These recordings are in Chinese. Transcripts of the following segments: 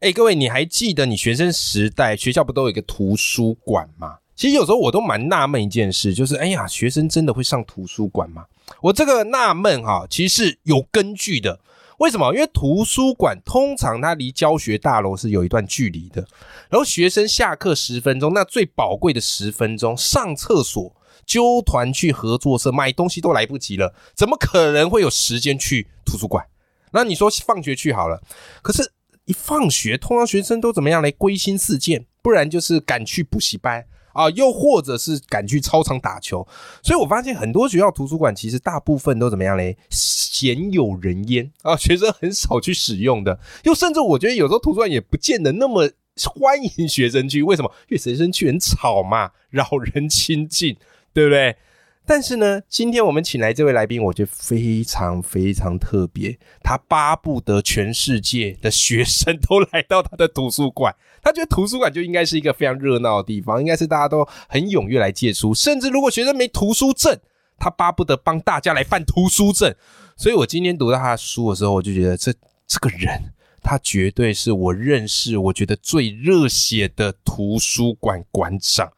哎，各位，你还记得你学生时代学校不都有一个图书馆吗？其实有时候我都蛮纳闷一件事，就是哎呀，学生真的会上图书馆吗？我这个纳闷哈，其实是有根据的。为什么？因为图书馆通常它离教学大楼是有一段距离的，然后学生下课十分钟，那最宝贵的十分钟，上厕所、揪团去合作社买东西都来不及了，怎么可能会有时间去图书馆？那你说放学去好了，可是。一放学，通常学生都怎么样嘞？归心似箭，不然就是赶去补习班啊，又或者是赶去操场打球。所以我发现很多学校图书馆其实大部分都怎么样嘞？鲜有人烟啊，学生很少去使用的。又甚至我觉得有时候图书馆也不见得那么欢迎学生去，为什么？因为学生去很吵嘛，扰人清静，对不对？但是呢，今天我们请来这位来宾，我觉得非常非常特别。他巴不得全世界的学生都来到他的图书馆，他觉得图书馆就应该是一个非常热闹的地方，应该是大家都很踊跃来借书。甚至如果学生没图书证，他巴不得帮大家来办图书证。所以我今天读到他的书的时候，我就觉得这这个人，他绝对是我认识我觉得最热血的图书馆馆长。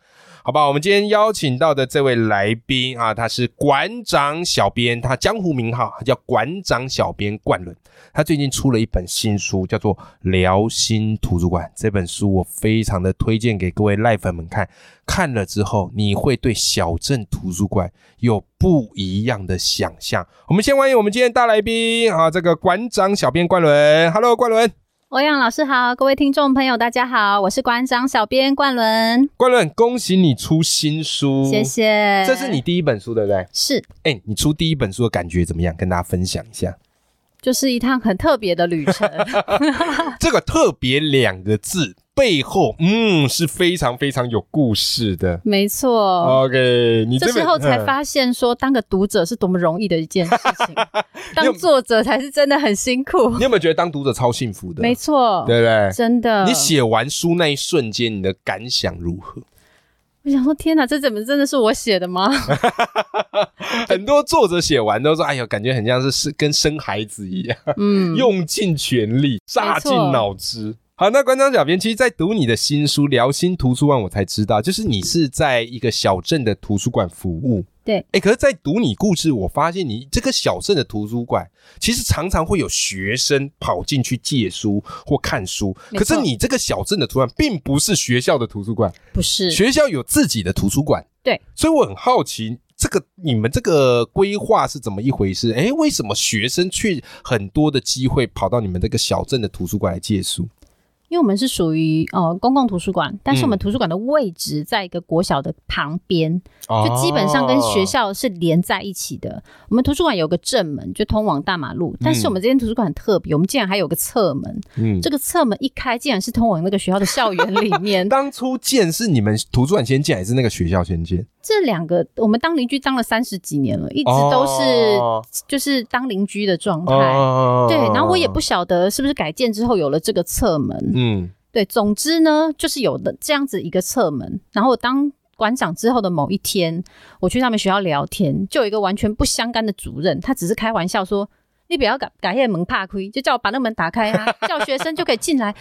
好吧，我们今天邀请到的这位来宾啊，他是馆长小编，他江湖名号叫馆长小编冠伦。他最近出了一本新书，叫做《辽心图书馆》。这本书我非常的推荐给各位赖粉们看，看了之后你会对小镇图书馆有不一样的想象。我们先欢迎我们今天大来宾啊，这个馆长小编冠伦。Hello，冠伦。欧阳老师好，各位听众朋友大家好，我是馆长小编冠伦。冠伦，恭喜你出新书，谢谢。这是你第一本书对不对？是。哎，你出第一本书的感觉怎么样？跟大家分享一下。就是一趟很特别的旅程。这个“特别”两个字。背后，嗯，是非常非常有故事的。没错。OK，你这时候才发现，说当个读者是多么容易的一件事情，当作者才是真的很辛苦。你有没有觉得当读者超幸福的？没错，对不对？真的。你写完书那一瞬间，你的感想如何？我想说，天哪，这怎么真的是我写的吗？很多作者写完都说：“哎呦，感觉很像是是跟生孩子一样，嗯，用尽全力，榨尽脑汁。”好，那馆长小编，其实，在读你的新书《辽心图书馆》，我才知道，就是你是在一个小镇的图书馆服务。对，哎，可是，在读你故事，我发现你这个小镇的图书馆，其实常常会有学生跑进去借书或看书。可是，你这个小镇的图书馆，并不是学校的图书馆，不是学校有自己的图书馆。对，所以我很好奇，这个你们这个规划是怎么一回事？哎，为什么学生去很多的机会跑到你们这个小镇的图书馆来借书？因为我们是属于呃公共图书馆，但是我们图书馆的位置在一个国小的旁边，就基本上跟学校是连在一起的。我们图书馆有个正门，就通往大马路，但是我们这间图书馆很特别，我们竟然还有个侧门。嗯，这个侧门一开，竟然是通往那个学校的校园里面。当初建是你们图书馆先建，还是那个学校先建？这两个我们当邻居当了三十几年了，一直都是就是当邻居的状态。对，然后我也不晓得是不是改建之后有了这个侧门。嗯，嗯对，总之呢，就是有的这样子一个侧门。然后当馆长之后的某一天，我去他们学校聊天，就有一个完全不相干的主任，他只是开玩笑说：“你不要改改业门怕亏，就叫我把那门打开啊，叫学生就可以进来。”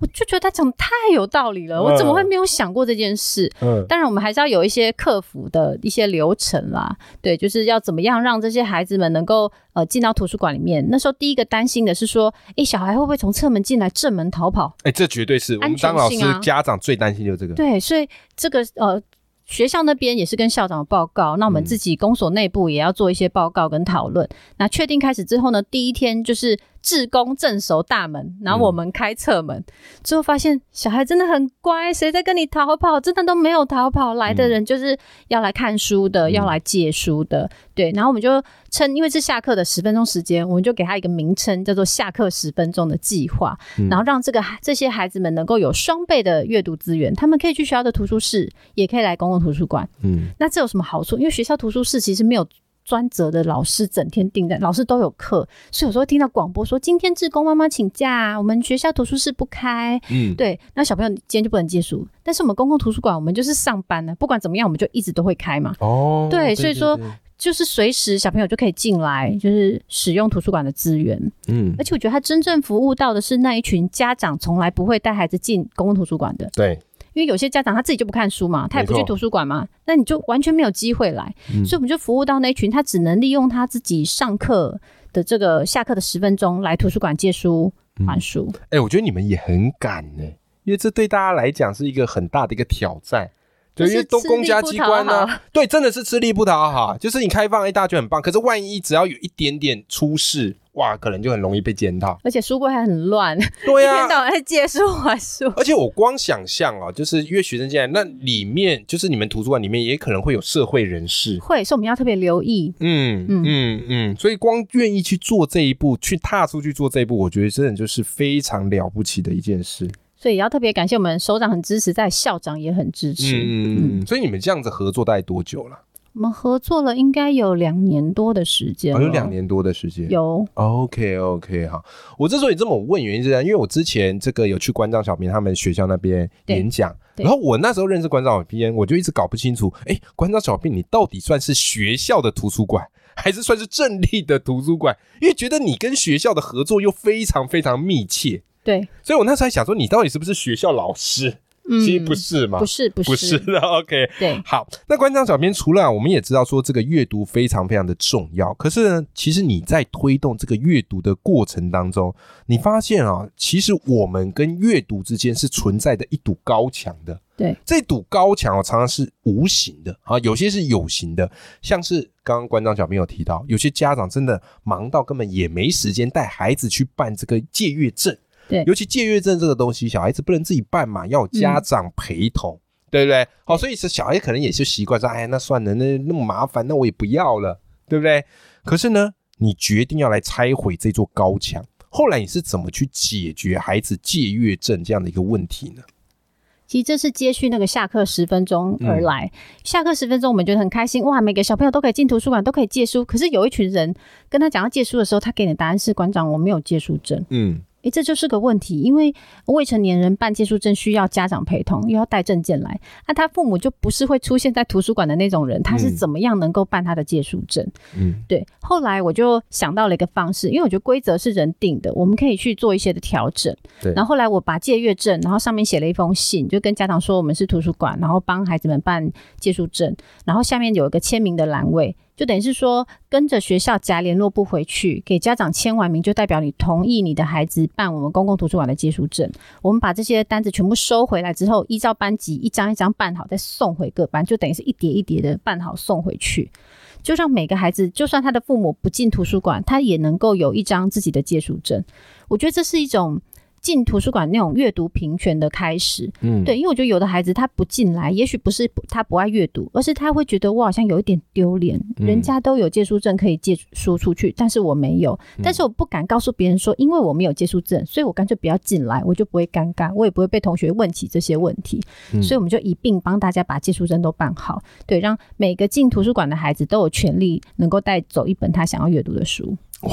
我就觉得他讲的太有道理了，我怎么会没有想过这件事？嗯，当然我们还是要有一些克服的一些流程啦。对，就是要怎么样让这些孩子们能够呃进到图书馆里面。那时候第一个担心的是说，哎，小孩会不会从侧门进来，正门逃跑？哎，这绝对是我们当老师家长最担心就是这个。对，所以这个呃学校那边也是跟校长报告，那我们自己公所内部也要做一些报告跟讨论。那确定开始之后呢，第一天就是志工镇守大门，然后我们开侧门，最后发现小孩真的很乖，谁在跟你逃跑？真的都没有逃跑，来的人就是要来看书的，要来借书的。对，然后我们就称，因为是下课的十分钟时间，我们就给他一个名称，叫做“下课十分钟”的计划，然后让这个这些孩子们能够有双倍的阅读资源，他们可以去学校的图书室，也可以来公共图书馆。嗯，那这有什么好处？因为学校图书室其实没有。专责的老师整天盯着，老师都有课，所以有时候听到广播说今天志工妈妈请假，我们学校图书室不开。嗯，对，那小朋友今天就不能借书，但是我们公共图书馆我们就是上班呢，不管怎么样，我们就一直都会开嘛。哦，对，所以说就是随时小朋友就可以进来，就是使用图书馆的资源。嗯，而且我觉得他真正服务到的是那一群家长从来不会带孩子进公共图书馆的。对。因为有些家长他自己就不看书嘛，他也不去图书馆嘛，那你就完全没有机会来。所以我们就服务到那群他只能利用他自己上课的这个下课的十分钟来图书馆借书还书。哎，我觉得你们也很敢呢，因为这对大家来讲是一个很大的一个挑战。对，因为都公家机关呢，对，真的是吃力不讨好。就是你开放一大就很棒，可是万一只要有一点点出事。哇，可能就很容易被检讨，而且书柜还很乱。对呀，一天到晚在借书还书。而且我光想象啊，就是约学生进来，那里面就是你们图书馆里面也可能会有社会人士，会，所以我们要特别留意。嗯嗯嗯嗯，所以光愿意去做这一步，去踏出去做这一步，我觉得真的就是非常了不起的一件事。所以也要特别感谢我们首长很支持，在校长也很支持。嗯嗯，所以你们这样子合作大概多久了？我们合作了应该有两年多的时间，有两年多的时间。有，OK OK 哈。我之所以这么问，原因是这样，因为我之前这个有去关照小编他们学校那边演讲，然后我那时候认识关照小编，我就一直搞不清楚，哎，关照小编你到底算是学校的图书馆，还是算是正立的图书馆？因为觉得你跟学校的合作又非常非常密切，对，所以我那时候还想说，你到底是不是学校老师？其实不是嘛？不是，不是，不是的。OK，对，好。那馆长小编除了我们也知道说这个阅读非常非常的重要，可是呢，其实你在推动这个阅读的过程当中，你发现啊，其实我们跟阅读之间是存在的一堵高墙的。对，这堵高墙哦，常常是无形的啊，有些是有形的，像是刚刚馆长小编有提到，有些家长真的忙到根本也没时间带孩子去办这个借阅证。对，尤其借阅证这个东西，小孩子不能自己办嘛，要有家长陪同，对不对？好，所以是小孩可能也就习惯说，哎，那算了，那那么麻烦，那我也不要了，对不对？可是呢，你决定要来拆毁这座高墙，后来你是怎么去解决孩子借阅证这样的一个问题呢？其实这是接续那个下课十分钟而来，下课十分钟，我们觉得很开心，哇，每个小朋友都可以进图书馆，都可以借书。可是有一群人跟他讲要借书的时候，他给你的答案是馆长，我没有借书证。嗯。诶，这就是个问题，因为未成年人办借书证需要家长陪同，又要带证件来，那他父母就不是会出现在图书馆的那种人，他是怎么样能够办他的借书证？嗯，对。后来我就想到了一个方式，因为我觉得规则是人定的，我们可以去做一些的调整。对。然后后来我把借阅证，然后上面写了一封信，就跟家长说我们是图书馆，然后帮孩子们办借书证，然后下面有一个签名的栏位。就等于是说，跟着学校夹联络簿回去，给家长签完名，就代表你同意你的孩子办我们公共图书馆的借书证。我们把这些单子全部收回来之后，依照班级一张一张办好，再送回各班，就等于是一叠一叠的办好送回去，就让每个孩子，就算他的父母不进图书馆，他也能够有一张自己的借书证。我觉得这是一种。进图书馆那种阅读平权的开始，嗯，对，因为我觉得有的孩子他不进来，也许不是他不爱阅读，而是他会觉得我好像有一点丢脸，人家都有借书证可以借书出去，但是我没有，但是我不敢告诉别人说，因为我没有借书证，所以我干脆不要进来，我就不会尴尬，我也不会被同学问起这些问题，所以我们就一并帮大家把借书证都办好，对，让每个进图书馆的孩子都有权利能够带走一本他想要阅读的书。哇，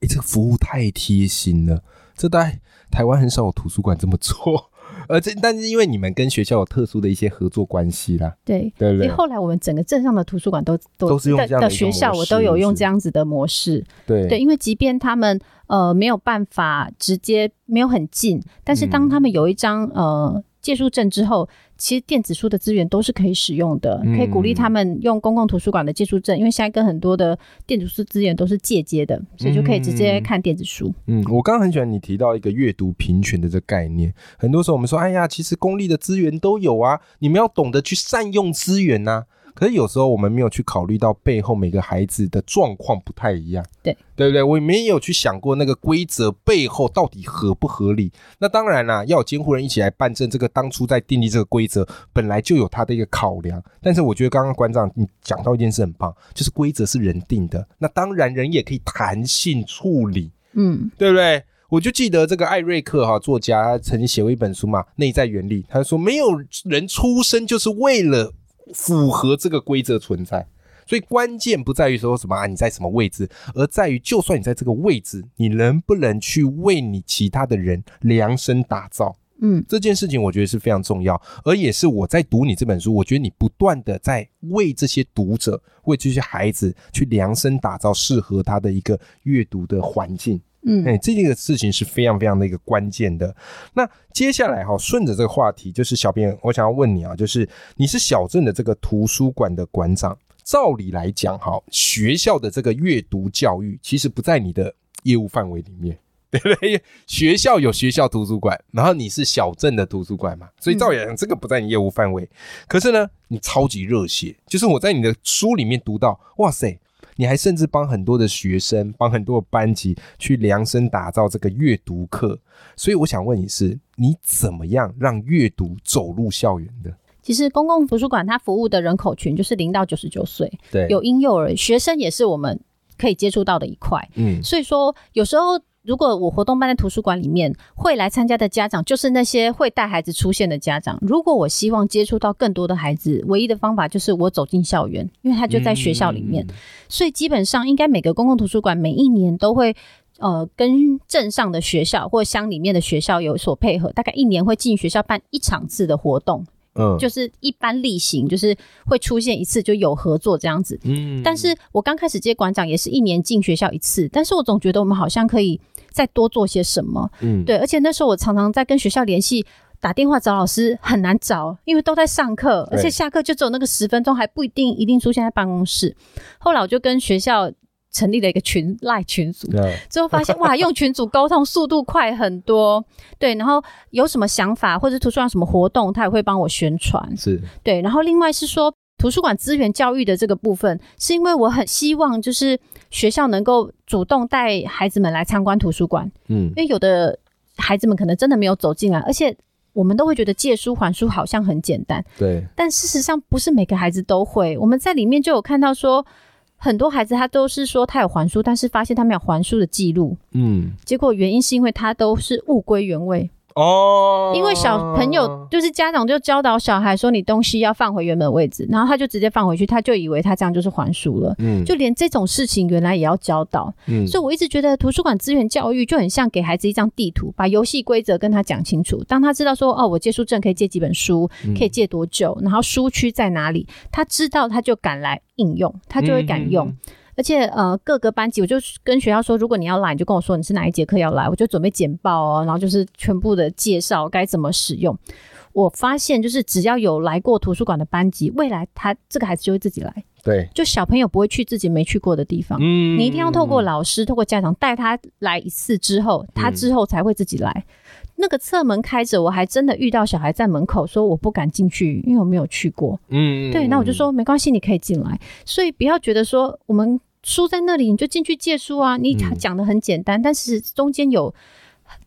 哎，这个服务太贴心了，这在。台湾很少有图书馆这么做，而这但是因为你们跟学校有特殊的一些合作关系啦，对对对。后来我们整个镇上的图书馆都都是用这样的学校，我都有用这样子的模式。对对，因为即便他们呃没有办法直接没有很近，但是当他们有一张呃。借书证之后，其实电子书的资源都是可以使用的，可以鼓励他们用公共图书馆的借书证，因为现在跟很多的电子书资源都是借接的，所以就可以直接看电子书。嗯，我刚刚很喜欢你提到一个阅读平权的这概念。很多时候我们说，哎呀，其实公立的资源都有啊，你们要懂得去善用资源呐。可是有时候我们没有去考虑到背后每个孩子的状况不太一样，对对不对？我也没有去想过那个规则背后到底合不合理。那当然啦，要有监护人一起来办证，这个当初在订立这个规则本来就有他的一个考量。但是我觉得刚刚馆长你讲到一件事很棒，就是规则是人定的，那当然人也可以弹性处理，嗯，对不对？我就记得这个艾瑞克哈作家曾经写过一本书嘛，《内在原理》，他说没有人出生就是为了。符合这个规则存在，所以关键不在于说什么啊你在什么位置，而在于就算你在这个位置，你能不能去为你其他的人量身打造？嗯，这件事情我觉得是非常重要，而也是我在读你这本书，我觉得你不断的在为这些读者、为这些孩子去量身打造适合他的一个阅读的环境。嗯，哎，这个事情是非常非常的一个关键的。那接下来哈，顺着这个话题，就是小编，我想要问你啊，就是你是小镇的这个图书馆的馆长，照理来讲哈，学校的这个阅读教育其实不在你的业务范围里面，对不对？学校有学校图书馆，然后你是小镇的图书馆嘛，所以照理讲这个不在你业务范围。可是呢，你超级热血，就是我在你的书里面读到，哇塞！你还甚至帮很多的学生，帮很多的班级去量身打造这个阅读课，所以我想问你是，你怎么样让阅读走入校园的？其实公共图书馆它服务的人口群就是零到九十九岁，对，有婴幼儿，学生也是我们可以接触到的一块，嗯，所以说有时候。如果我活动办在图书馆里面，会来参加的家长就是那些会带孩子出现的家长。如果我希望接触到更多的孩子，唯一的方法就是我走进校园，因为他就在学校里面。所以基本上，应该每个公共图书馆每一年都会呃跟镇上的学校或乡里面的学校有所配合，大概一年会进学校办一场次的活动。嗯，就是一般例行，就是会出现一次就有合作这样子。嗯，但是我刚开始接馆长也是一年进学校一次，但是我总觉得我们好像可以再多做些什么。嗯，对，而且那时候我常常在跟学校联系，打电话找老师很难找，因为都在上课，而且下课就只有那个十分钟，还不一定一定出现在办公室。后来我就跟学校。成立了一个群赖群组，最后发现哇，用群组沟通速度快很多。对，然后有什么想法或者图书馆什么活动，他也会帮我宣传。是，对。然后另外是说，图书馆资源教育的这个部分，是因为我很希望就是学校能够主动带孩子们来参观图书馆。嗯，因为有的孩子们可能真的没有走进来，而且我们都会觉得借书还书好像很简单。对，但事实上不是每个孩子都会。我们在里面就有看到说。很多孩子他都是说他有还书，但是发现他没有还书的记录。嗯，结果原因是因为他都是物归原位。哦，因为小朋友就是家长就教导小孩说，你东西要放回原本位置，然后他就直接放回去，他就以为他这样就是还书了。嗯，就连这种事情原来也要教导。嗯，所以我一直觉得图书馆资源教育就很像给孩子一张地图，把游戏规则跟他讲清楚。当他知道说，哦，我借书证可以借几本书，可以借多久，然后书区在哪里，他知道他就敢来应用，他就会敢用。而且呃，各个班级我就跟学校说，如果你要来，你就跟我说你是哪一节课要来，我就准备简报哦，然后就是全部的介绍该怎么使用。我发现就是只要有来过图书馆的班级，未来他这个孩子就会自己来。对，就小朋友不会去自己没去过的地方。嗯，你一定要透过老师、透过家长带他来一次之后，他之后才会自己来。那个侧门开着，我还真的遇到小孩在门口说我不敢进去，因为我没有去过。嗯，对，那我就说没关系，你可以进来。所以不要觉得说我们。书在那里，你就进去借书啊！你讲的很简单，但是中间有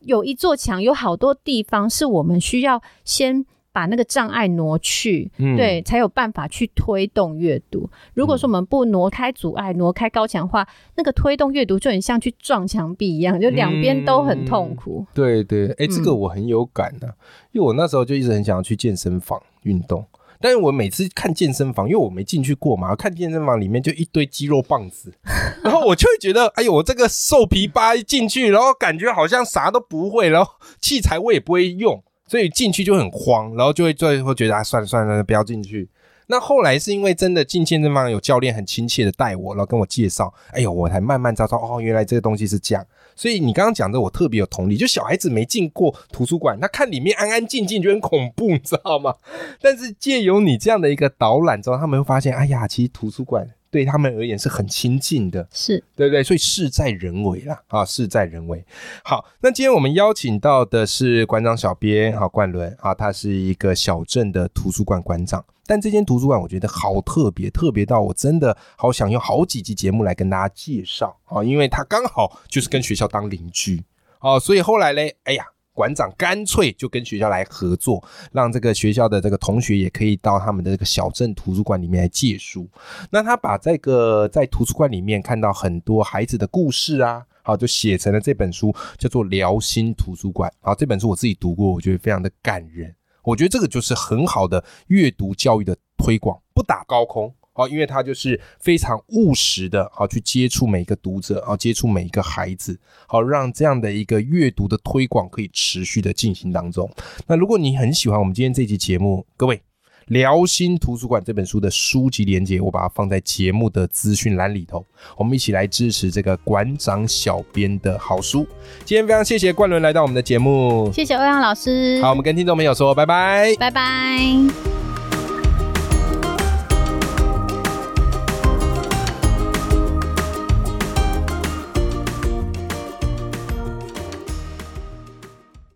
有一座墙，有好多地方是我们需要先把那个障碍挪去，对，才有办法去推动阅读。如果说我们不挪开阻碍，挪开高墙的话，那个推动阅读就很像去撞墙壁一样，就两边都很痛苦。对对，哎，这个我很有感的，因为我那时候就一直很想要去健身房运动。但是我每次看健身房，因为我没进去过嘛，看健身房里面就一堆肌肉棒子，然后我就会觉得，哎呦，我这个瘦皮巴一进去，然后感觉好像啥都不会，然后器材我也不会用，所以进去就很慌，然后就会最后觉得啊，算了算了，不要进去。那后来是因为真的进健身房有教练很亲切的带我，然后跟我介绍，哎呦，我才慢慢知道哦，原来这个东西是这样。所以你刚刚讲的，我特别有同理。就小孩子没进过图书馆，他看里面安安静静就很恐怖，你知道吗？但是借由你这样的一个导览之后，他们会发现，哎呀，其实图书馆对他们而言是很亲近的，是对不对？所以事在人为啦，啊，事在人为。好，那今天我们邀请到的是馆长小编，哈，冠伦，啊，他是一个小镇的图书馆馆长。但这间图书馆我觉得好特别，特别到我真的好想用好几集节目来跟大家介绍啊，因为它刚好就是跟学校当邻居哦，所以后来嘞，哎呀，馆长干脆就跟学校来合作，让这个学校的这个同学也可以到他们的这个小镇图书馆里面来借书。那他把这个在图书馆里面看到很多孩子的故事啊，好，就写成了这本书，叫做《辽心图书馆》。好，这本书我自己读过，我觉得非常的感人。我觉得这个就是很好的阅读教育的推广，不打高空，好，因为它就是非常务实的，好去接触每一个读者，好接触每一个孩子，好让这样的一个阅读的推广可以持续的进行当中。那如果你很喜欢我们今天这期节目，各位。辽心图书馆这本书的书籍连接，我把它放在节目的资讯栏里头。我们一起来支持这个馆长小编的好书。今天非常谢谢冠伦来到我们的节目，谢谢欧阳老师。好，我们跟听众朋友说拜拜，拜拜。